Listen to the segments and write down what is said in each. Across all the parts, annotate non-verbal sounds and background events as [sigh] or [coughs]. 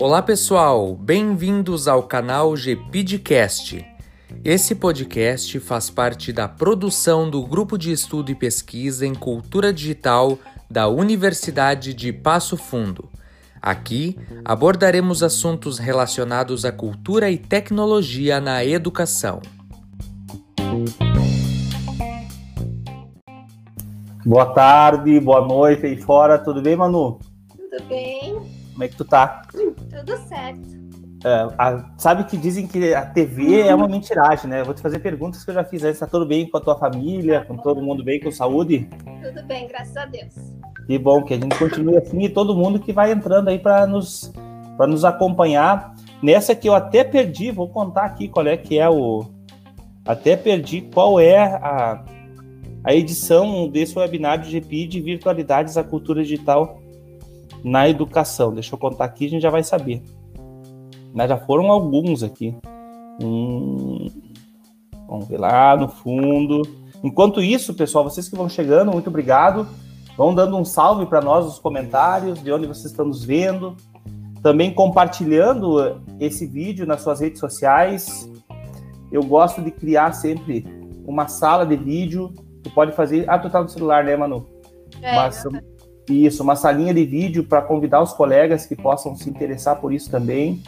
Olá pessoal, bem-vindos ao canal GPidcast. Esse podcast faz parte da produção do Grupo de Estudo e Pesquisa em Cultura Digital da Universidade de Passo Fundo. Aqui abordaremos assuntos relacionados à cultura e tecnologia na educação. Boa tarde, boa noite aí fora, tudo bem, Manu? Tudo bem? Como é que tu tá? Tudo certo. É, a, sabe que dizem que a TV é uma mentiragem, né? Eu vou te fazer perguntas que eu já fiz antes. Tá tudo bem com a tua família? Com todo mundo bem, com saúde? Tudo bem, graças a Deus. Que bom que a gente continue assim e todo mundo que vai entrando aí para nos, pra nos acompanhar. Nessa que eu até perdi, vou contar aqui qual é que é o. Até perdi qual é a, a edição desse webinar de GPI de Virtualidades da Cultura Digital na Educação. Deixa eu contar aqui, a gente já vai saber. Mas já foram alguns aqui. Hum, vamos ver lá no fundo. Enquanto isso, pessoal, vocês que vão chegando, muito obrigado. Vão dando um salve para nós nos comentários, de onde vocês estão nos vendo. Também compartilhando esse vídeo nas suas redes sociais. Eu gosto de criar sempre uma sala de vídeo. Tu pode fazer. Ah, tu tá no celular, né, Manu? É, Mas, isso, uma salinha de vídeo para convidar os colegas que possam se interessar por isso também.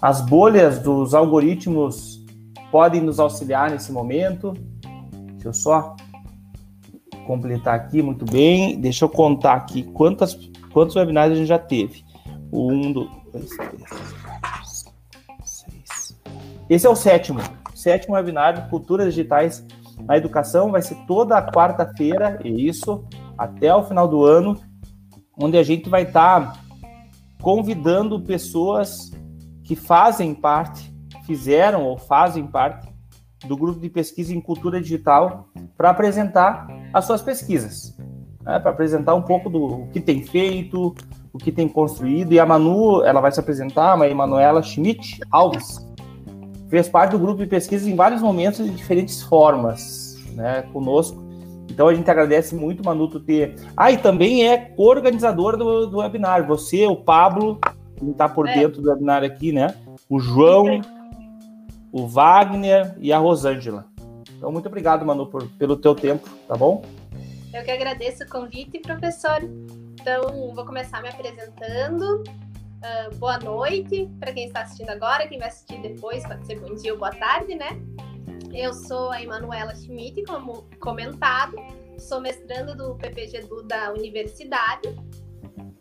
As bolhas dos algoritmos podem nos auxiliar nesse momento. Deixa eu só completar aqui muito bem. Deixa eu contar aqui quantas, quantos webinars a gente já teve. Um, dois, três, quatro, seis. Esse é o sétimo. Sétimo webinar de Culturas Digitais na Educação. Vai ser toda quarta-feira, isso, até o final do ano, onde a gente vai estar tá convidando pessoas que fazem parte, fizeram ou fazem parte do grupo de pesquisa em cultura digital para apresentar as suas pesquisas, né? para apresentar um pouco do que tem feito, o que tem construído. E a Manu, ela vai se apresentar, a Emanuela Schmidt Alves, fez parte do grupo de pesquisa em vários momentos de diferentes formas, né, conosco. Então a gente agradece muito, Manu, tu ter. Ah, e também é co-organizadora do, do webinar. Você, o Pablo, que está por é. dentro do webinar aqui, né? O João, o Wagner e a Rosângela. Então, muito obrigado, Manu, por, pelo teu tempo, tá bom? Eu que agradeço o convite, professor. Então, vou começar me apresentando. Uh, boa noite para quem está assistindo agora, quem vai assistir depois, pode ser bom dia ou boa tarde, né? Eu sou a Emanuela Schmidt, como comentado, sou mestrando do PPGDU da universidade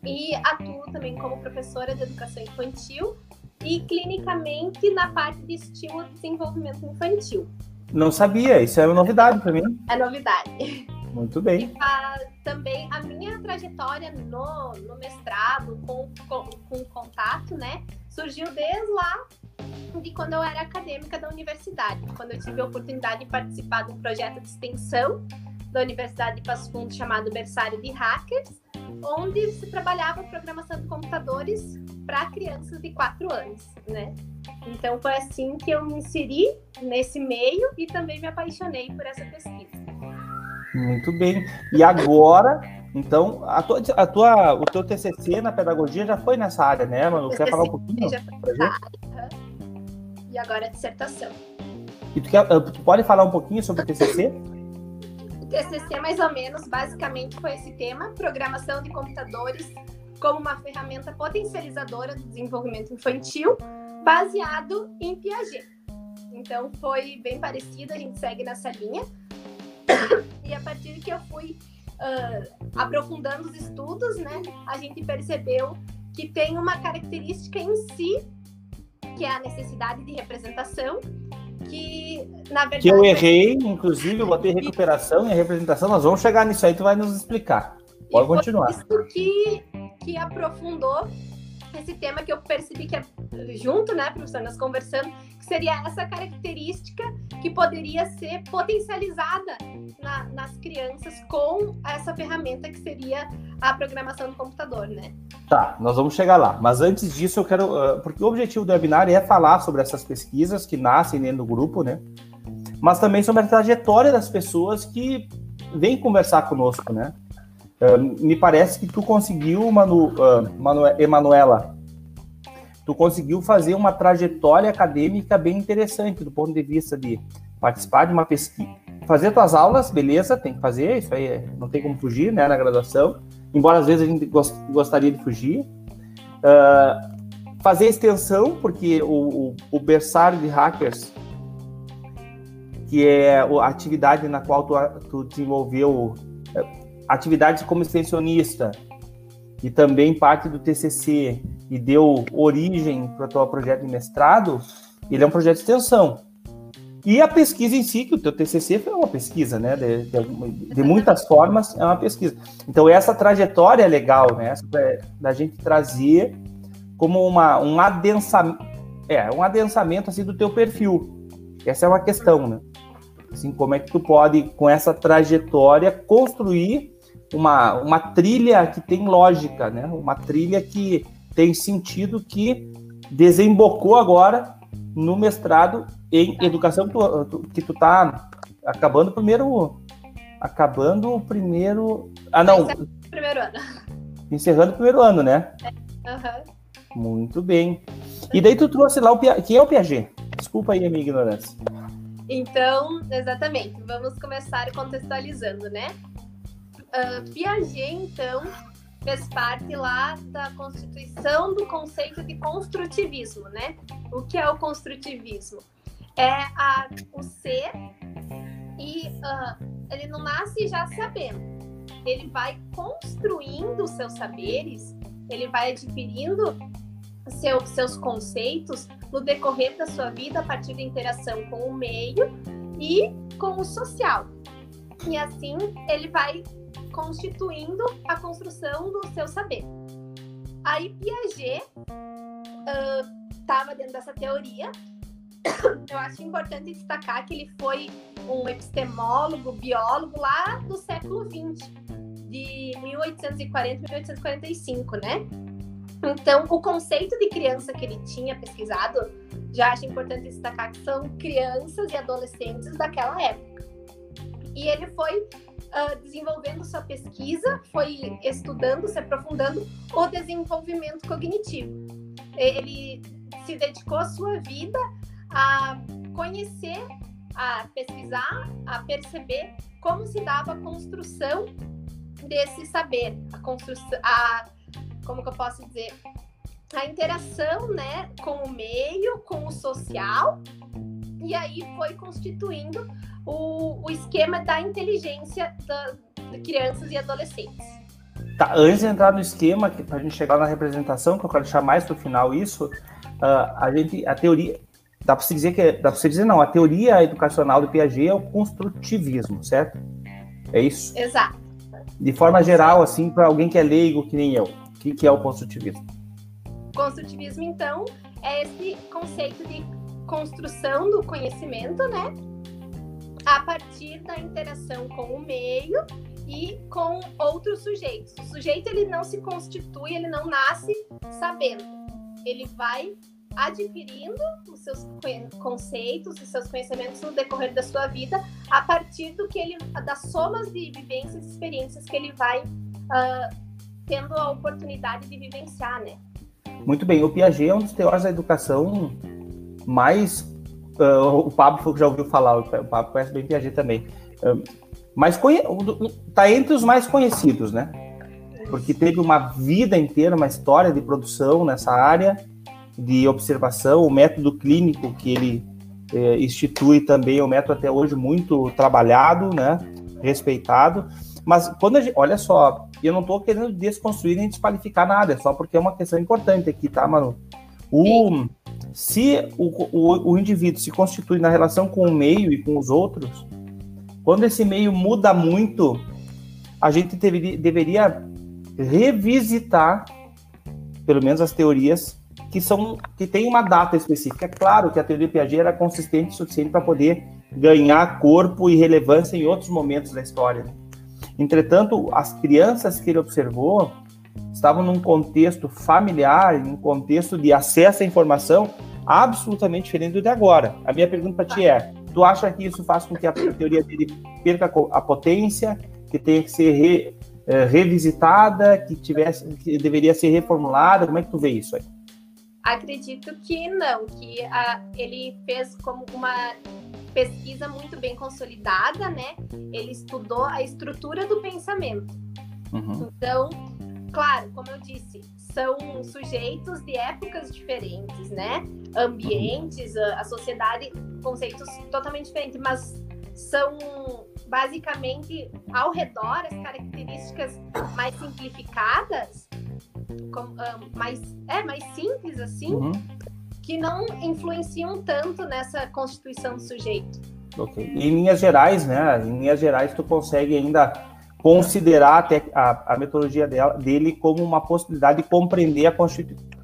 e atuo também como professora de educação infantil e clinicamente na parte de estímulo de desenvolvimento infantil. Não sabia, isso é uma novidade para mim. É novidade. Muito bem. E, a, também a minha trajetória no, no mestrado, com, com, com contato, né, surgiu desde lá de quando eu era acadêmica da universidade, quando eu tive a oportunidade de participar de um projeto de extensão da Universidade de Passo Fundo chamado Berçário de Hackers, onde se trabalhava programação de computadores para crianças de 4 anos, né? Então foi assim que eu me inseri nesse meio e também me apaixonei por essa pesquisa. Muito bem. E agora, então, a tua, a tua, o teu TCC na pedagogia já foi nessa área, né, mano? Quer falar um pouquinho? Já foi nessa área. E agora a dissertação. E tu, quer, tu pode falar um pouquinho sobre o TCC? TCC, mais ou menos, basicamente foi esse tema: programação de computadores como uma ferramenta potencializadora do desenvolvimento infantil, baseado em Piaget. Então, foi bem parecido, a gente segue nessa linha. E a partir que eu fui uh, aprofundando os estudos, né, a gente percebeu que tem uma característica em si, que é a necessidade de representação, que, na verdade. Que eu errei, inclusive, eu botei recuperação e a representação, nós vamos chegar nisso aí, tu vai nos explicar. Pode continuar. Isso que, que aprofundou esse tema que eu percebi que é junto, né, professor, nós conversando, que seria essa característica que poderia ser potencializada na, nas crianças com essa ferramenta que seria a programação do computador, né? Tá, nós vamos chegar lá. Mas antes disso, eu quero. Uh, porque o objetivo do webinar é falar sobre essas pesquisas que nascem dentro do grupo, né? Mas também sobre a trajetória das pessoas que vêm conversar conosco, né? Uh, me parece que tu conseguiu, Manu, uh, Manu, Emanuela, tu conseguiu fazer uma trajetória acadêmica bem interessante do ponto de vista de participar de uma pesquisa, fazer tuas aulas, beleza, tem que fazer, isso aí é, não tem como fugir, né, na graduação, embora às vezes a gente gost, gostaria de fugir. Uh, fazer extensão, porque o, o, o berçário de hackers, que é a atividade na qual tu, tu desenvolveu é, atividades como extensionista e também parte do TCC e deu origem para o teu projeto de mestrado, ele é um projeto de extensão. E a pesquisa em si, que o teu TCC foi uma pesquisa, né? De, de, de muitas formas, é uma pesquisa. Então, essa trajetória é legal, né? É da gente trazer como uma, um adensamento, é, um adensamento, assim, do teu perfil. Essa é uma questão, né? Assim, como é que tu pode, com essa trajetória, construir uma, uma trilha que tem lógica, né? Uma trilha que tem sentido, que desembocou agora no mestrado em educação. Tu, tu, que tu tá acabando o primeiro acabando o primeiro ah não. Primeiro ano. Encerrando o primeiro ano né? Uhum. muito bem. E daí tu trouxe lá o que é o Piaget? Desculpa aí a minha ignorância. Então exatamente. Vamos começar contextualizando né uh, Piaget então fez parte lá da constituição do conceito de construtivismo, né? O que é o construtivismo? É a, o ser e uh, ele não nasce já sabendo. Ele vai construindo os seus saberes, ele vai adquirindo seu, seus conceitos no decorrer da sua vida a partir da interação com o meio e com o social. E assim ele vai constituindo a construção do seu saber. Aí Piaget estava uh, dentro dessa teoria. [coughs] Eu acho importante destacar que ele foi um epistemólogo, biólogo lá do século XX, de 1840 a 1845, né? Então, o conceito de criança que ele tinha pesquisado, já acho importante destacar que são crianças e adolescentes daquela época. E ele foi uh, desenvolvendo sua pesquisa, foi estudando, se aprofundando o desenvolvimento cognitivo. Ele se dedicou a sua vida a conhecer, a pesquisar, a perceber como se dava a construção desse saber, a construção, a, como que eu posso dizer, a interação, né, com o meio, com o social, e aí foi constituindo o, o esquema da inteligência da, de crianças e adolescentes. Tá, antes de entrar no esquema, para a gente chegar na representação, que eu quero deixar mais para o final isso, uh, a gente, a teoria, dá para se dizer que, dá para se dizer não, a teoria educacional do Piaget é o construtivismo, certo? É isso? Exato. De forma geral, assim, para alguém que é leigo, que nem eu, o que, que é o construtivismo? Construtivismo, então, é esse conceito de construção do conhecimento, né? A partir da interação com o meio e com outros sujeitos. O sujeito ele não se constitui, ele não nasce sabendo. Ele vai adquirindo os seus conceitos, os seus conhecimentos no decorrer da sua vida a partir do que ele das somas de vivências e experiências que ele vai uh, tendo a oportunidade de vivenciar, né? Muito bem, o Piaget é um dos teóricos da educação mais Uh, o Pablo já ouviu falar, o Pablo conhece bem Piaget também. Uh, mas está entre os mais conhecidos, né? Porque teve uma vida inteira, uma história de produção nessa área de observação, o método clínico que ele eh, institui também é um método até hoje muito trabalhado, né? Respeitado. Mas quando a gente, olha só, eu não estou querendo desconstruir nem desqualificar nada, é só porque é uma questão importante aqui, tá, Manu? O, se o, o, o indivíduo se constitui na relação com o meio e com os outros, quando esse meio muda muito, a gente deveria, deveria revisitar, pelo menos as teorias que são que tem uma data específica. É claro que a teoria Piaget era consistente o suficiente para poder ganhar corpo e relevância em outros momentos da história. Né? Entretanto, as crianças que ele observou estavam num contexto familiar, num contexto de acesso à informação absolutamente diferente do de agora. A minha pergunta para ti é: tu acha que isso faz com que a teoria dele perca a potência, que tenha que ser re, é, revisitada, que tivesse, que deveria ser reformulada? Como é que tu vê isso aí? Acredito que não, que a, ele fez como uma pesquisa muito bem consolidada, né? Ele estudou a estrutura do pensamento. Uhum. Então, claro, como eu disse, são sujeitos de épocas diferentes, né? Ambientes, a, a sociedade, conceitos totalmente diferentes, mas são basicamente ao redor as características mais simplificadas, com, uh, mais, é, mais simples assim, uhum. que não influenciam tanto nessa constituição do sujeito. Ok. E em linhas gerais, né? Em linhas gerais, tu consegue ainda considerar a, a metodologia dela, dele como uma possibilidade de compreender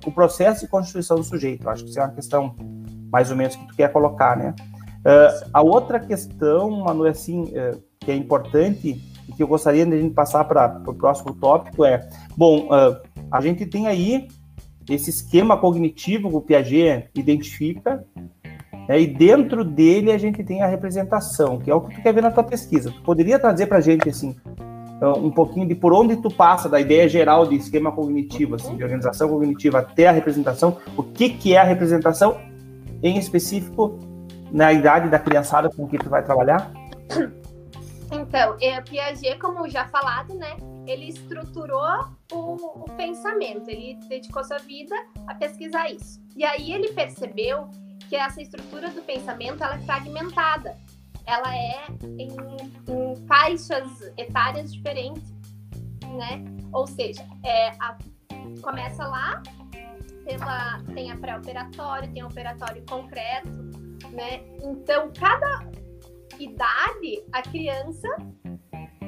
o processo de constituição do sujeito. Acho que isso é uma questão mais ou menos que tu quer colocar, né? Uh, a outra questão, Manu, assim, uh, que é importante e que eu gostaria de a gente passar para o próximo tópico é, bom, uh, a gente tem aí esse esquema cognitivo que o Piaget identifica, né, e dentro dele a gente tem a representação, que é o que tu quer ver na tua pesquisa. Tu poderia trazer para a gente, assim, um pouquinho de por onde tu passa da ideia geral de esquema cognitivo, assim, de organização cognitiva até a representação, o que, que é a representação em específico na idade da criançada com que tu vai trabalhar? Então, é, Piaget, como já falado, né, ele estruturou o, o, pensamento, ele dedicou sua vida a pesquisar isso. E aí ele percebeu que essa estrutura do pensamento ela é fragmentada, ela é em, em faixas etárias diferentes, né? Ou seja, é, a, começa lá, pela, tem a pré-operatório, tem o operatório concreto, né? Então, cada idade, a criança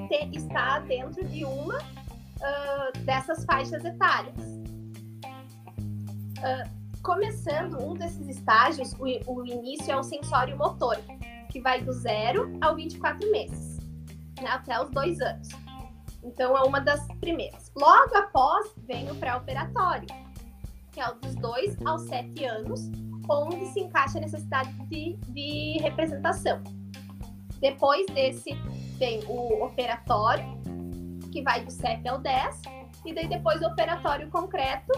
te, está dentro de uma uh, dessas faixas etárias. Uh, começando um desses estágios, o, o, início é o sensório motor, que vai do zero ao 24 meses, né, até os dois anos. Então, é uma das primeiras. Logo após, vem o pré-operatório, que é o dos dois aos sete anos, onde se encaixa a necessidade de, de representação. Depois desse, tem o operatório, que vai do 7 ao 10, e daí depois o operatório concreto,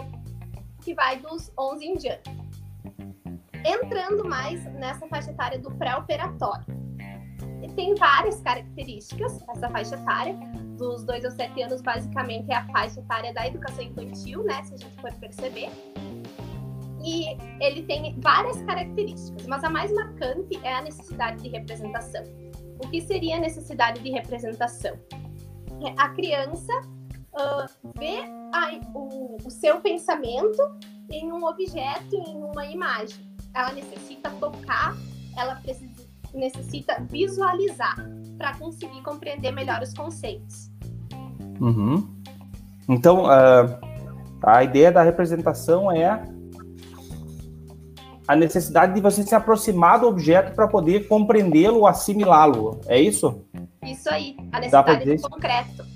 que vai dos 11 em diante. Entrando mais nessa faixa etária do pré-operatório. Tem várias características, essa faixa etária, dos 2 aos 7 anos, basicamente, é a faixa etária da educação infantil, né? Se a gente for perceber e ele tem várias características, mas a mais marcante é a necessidade de representação. O que seria a necessidade de representação? É a criança uh, vê a, o, o seu pensamento em um objeto, em uma imagem. Ela necessita tocar, ela precisa, necessita visualizar para conseguir compreender melhor os conceitos. Uhum. Então, uh, a ideia da representação é a necessidade de você se aproximar do objeto para poder compreendê-lo, assimilá-lo. É isso? Isso aí, a necessidade do concreto.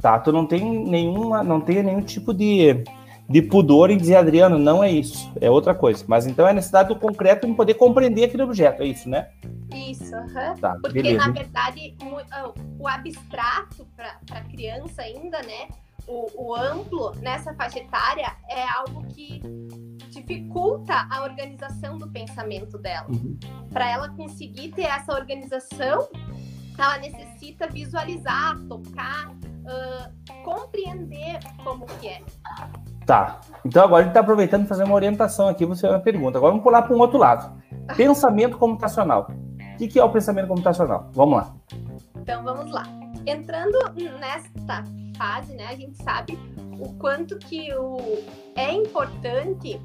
Tá, tu não tem nenhuma, não tem nenhum tipo de, de pudor em dizer, Adriano, não é isso, é outra coisa. Mas então é a necessidade do concreto em poder compreender aquele objeto, é isso, né? Isso, uhum. tá, porque beleza. na verdade o, o abstrato para a criança ainda, né? O, o amplo nessa faixa etária é algo que dificulta a organização do pensamento dela. Uhum. Para ela conseguir ter essa organização, ela necessita visualizar, tocar, uh, compreender como que é. Tá. Então agora a gente está aproveitando fazer uma orientação aqui, você uma pergunta. Agora vamos pular para um outro lado. Pensamento computacional. O que, que é o pensamento computacional? Vamos lá. Então vamos lá. Entrando nesta fase, né, a gente sabe o quanto que o, é importante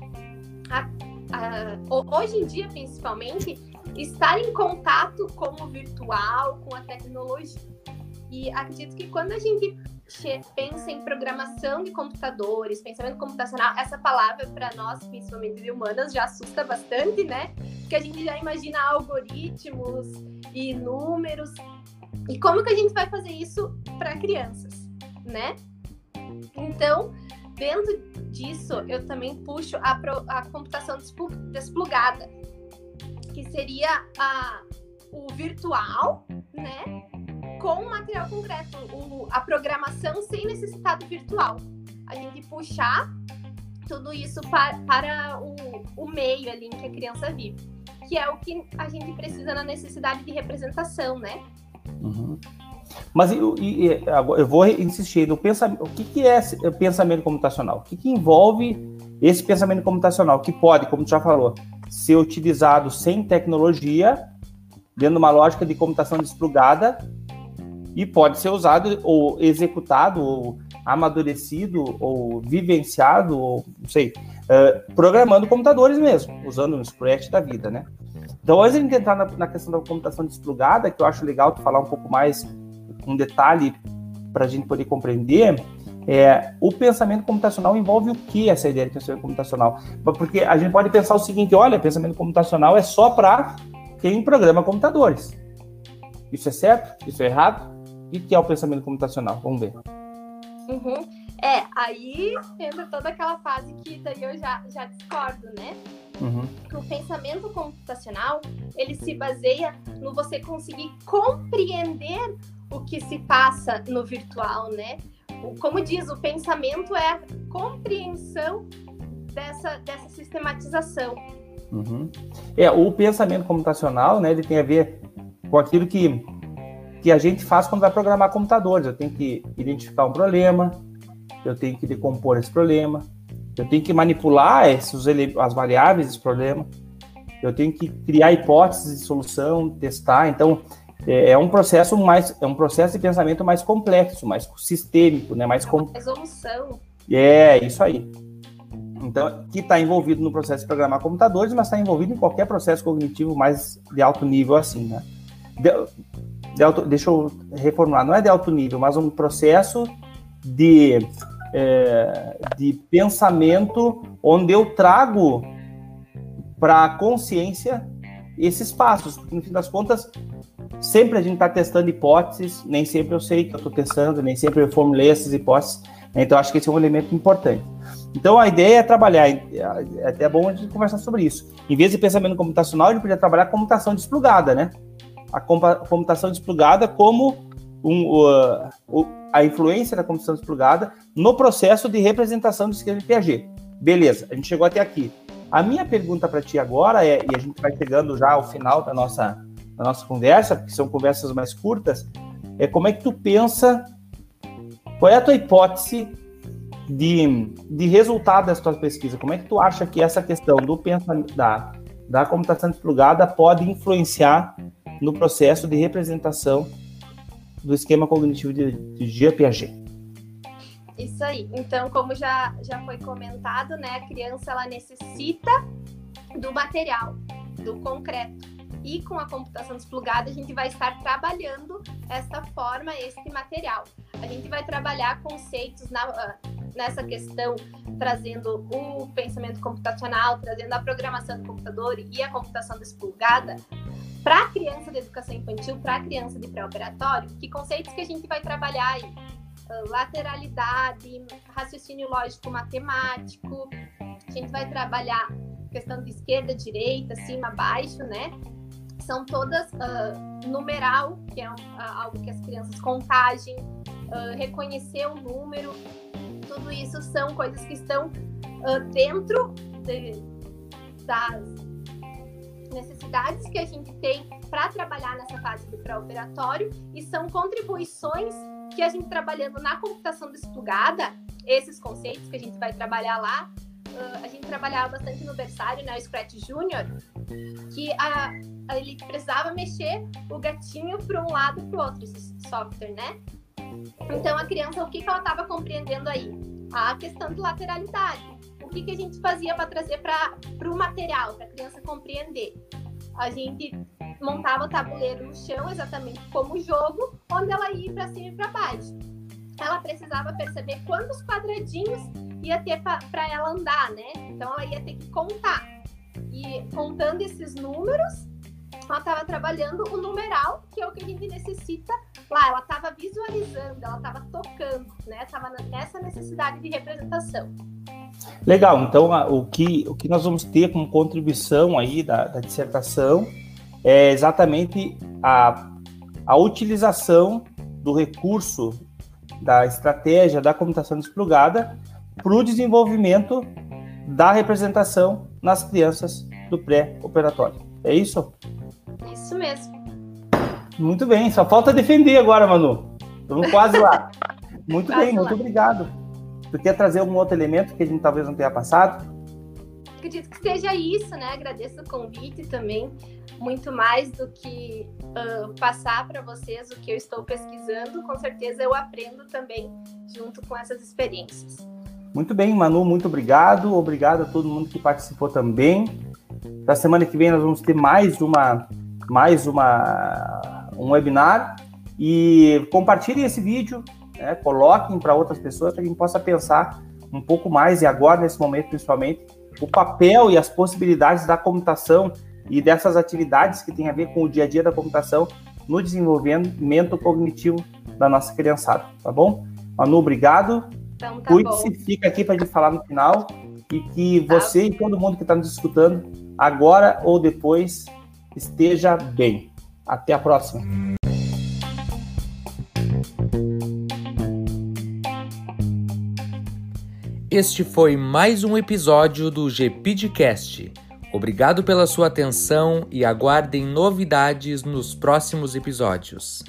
a, a, hoje em dia, principalmente, estar em contato com o virtual, com a tecnologia. E acredito que quando a gente pensa em programação de computadores, pensamento computacional, essa palavra para nós, principalmente de humanas, já assusta bastante, né? Porque a gente já imagina algoritmos e números. E como que a gente vai fazer isso para crianças, né? Então, dentro disso, eu também puxo a, pro, a computação desplugada, que seria a, o virtual, né? Com o material concreto, o, a programação sem necessidade virtual. A gente puxar tudo isso para, para o, o meio ali em que a criança vive, que é o que a gente precisa na necessidade de representação, né? Uhum. Mas eu, eu, vou insistir no pensamento. O que, que é pensamento computacional? O que, que envolve esse pensamento computacional? Que pode, como tu já falou, ser utilizado sem tecnologia, dentro de uma lógica de computação desplugada, e pode ser usado ou executado ou amadurecido ou vivenciado ou não sei uh, programando computadores mesmo usando um Scratch da vida né então antes de entrar na, na, questão da computação desplugada que eu acho legal tu falar um pouco mais um detalhe para a gente poder compreender é, o pensamento computacional envolve o que essa ideia de pensamento computacional? Porque a gente pode pensar o seguinte: olha, pensamento computacional é só para quem programa computadores. Isso é certo? Isso é errado? O que é o pensamento computacional? Vamos ver. Uhum. É, aí entra toda aquela fase que daí eu já, já discordo, né? Uhum. O pensamento computacional, ele se baseia no você conseguir compreender o que se passa no virtual, né? Como diz, o pensamento é a compreensão dessa, dessa sistematização. Uhum. É, o pensamento computacional, né, ele tem a ver com aquilo que que a gente faz quando vai programar computadores. Eu tenho que identificar um problema, eu tenho que decompor esse problema, eu tenho que manipular esses, as variáveis desse problema, eu tenho que criar hipóteses de solução, testar. Então, é, é um processo mais, é um processo de pensamento mais complexo, mais sistêmico, né? Mais com... resolução. É isso aí. Então, que está envolvido no processo de programar computadores, mas está envolvido em qualquer processo cognitivo mais de alto nível, assim, né? De, de alto, deixa eu reformular, não é de alto nível, mas um processo de, é, de pensamento onde eu trago para a consciência esses passos, porque no fim das contas, sempre a gente está testando hipóteses, nem sempre eu sei que eu estou testando, nem sempre eu formulei essas hipóteses, né? então acho que esse é um elemento importante. Então a ideia é trabalhar, é até bom a gente conversar sobre isso. Em vez de pensamento computacional, a gente podia trabalhar computação desplugada, né? A computação desplugada como um, uh, a influência da computação desplugada no processo de representação do esquema de Piaget. Beleza, a gente chegou até aqui. A minha pergunta para ti agora é, e a gente vai chegando já ao final da nossa, da nossa conversa, porque são conversas mais curtas, é como é que tu pensa, qual é a tua hipótese de, de resultado dessa tua pesquisa? Como é que tu acha que essa questão do pensamento da, da computação desplugada pode influenciar no processo de representação do esquema cognitivo de, de Piaget. Isso aí. Então, como já, já foi comentado, né, a criança ela necessita do material, do concreto. E com a computação desplugada, a gente vai estar trabalhando esta forma, este material. A gente vai trabalhar conceitos na, ah, nessa questão, trazendo o pensamento computacional, trazendo a programação do computador e a computação desplugada, para a criança de educação infantil, para a criança de pré-operatório, que conceitos que a gente vai trabalhar aí? Uh, lateralidade, raciocínio lógico matemático, a gente vai trabalhar questão de esquerda, direita, cima, baixo, né? São todas uh, numeral, que é uh, algo que as crianças contagem, reconhecer o número, tudo isso são coisas que estão dentro de, das necessidades que a gente tem para trabalhar nessa fase do pré-operatório e são contribuições que a gente trabalhando na computação desplugada, esses conceitos que a gente vai trabalhar lá, uh, a gente trabalhava bastante no berçário, né, o Scratch Junior, que a, a, ele precisava mexer o gatinho para um lado para o outro, esse software, né? Então a criança, o que, que ela estava compreendendo aí? A questão de lateralidade o que, que a gente fazia para trazer para o material, para a criança compreender? A gente montava o tabuleiro no chão, exatamente como jogo, onde ela ia para cima e para baixo. Ela precisava perceber quantos quadradinhos ia ter para ela andar, né? Então ela ia ter que contar. E contando esses números, ela estava trabalhando o numeral, que é o que a gente necessita lá. Ela estava visualizando, ela estava tocando, né? Estava nessa necessidade de representação. Legal, então o que, o que nós vamos ter como contribuição aí da, da dissertação é exatamente a, a utilização do recurso da estratégia da computação desplugada para o desenvolvimento da representação nas crianças do pré-operatório. É isso? Isso mesmo. Muito bem, só falta defender agora, Manu. Estamos quase lá. [laughs] Muito quase bem, lá. muito obrigado. Tu quer trazer algum outro elemento que a gente talvez não tenha passado? Acredito que seja isso, né? Agradeço o convite também. Muito mais do que uh, passar para vocês o que eu estou pesquisando, com certeza eu aprendo também junto com essas experiências. Muito bem, Manu, muito obrigado. Obrigado a todo mundo que participou também. Na semana que vem nós vamos ter mais uma mais uma um webinar e compartilhem esse vídeo, né, coloquem para outras pessoas para que a gente possa pensar um pouco mais e agora nesse momento principalmente o papel e as possibilidades da computação e dessas atividades que tem a ver com o dia a dia da computação no desenvolvimento cognitivo da nossa criançada, tá bom? Manu, obrigado. Então, tá Cuide-se, fica aqui para a gente falar no final e que tá. você e todo mundo que está nos escutando, agora ou depois, esteja bem. Até a próxima. Este foi mais um episódio do GPDcast. Obrigado pela sua atenção e aguardem novidades nos próximos episódios.